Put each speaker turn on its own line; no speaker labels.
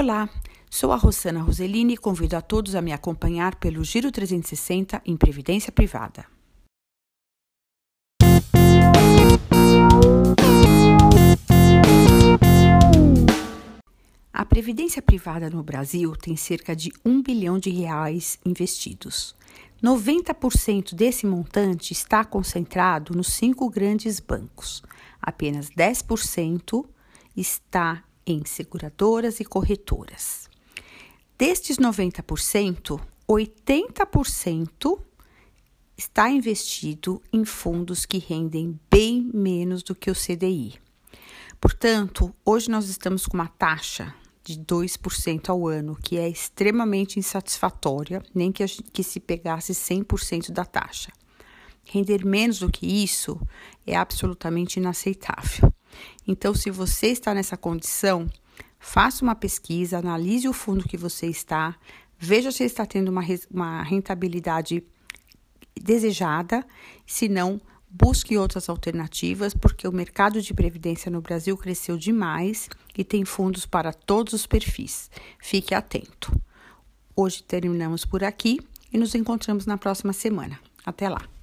Olá, sou a Rosana Roselini e convido a todos a me acompanhar pelo Giro 360 em Previdência Privada. A previdência privada no Brasil tem cerca de 1 bilhão de reais investidos. 90% desse montante está concentrado nos cinco grandes bancos. Apenas 10% está em seguradoras e corretoras. Destes 90%, 80% está investido em fundos que rendem bem menos do que o CDI. Portanto, hoje nós estamos com uma taxa de 2% ao ano, que é extremamente insatisfatória, nem que, que se pegasse 100% da taxa. Render menos do que isso é absolutamente inaceitável. Então, se você está nessa condição, faça uma pesquisa, analise o fundo que você está, veja se está tendo uma, uma rentabilidade desejada, se não, busque outras alternativas, porque o mercado de previdência no Brasil cresceu demais e tem fundos para todos os perfis. Fique atento. Hoje terminamos por aqui e nos encontramos na próxima semana. Até lá!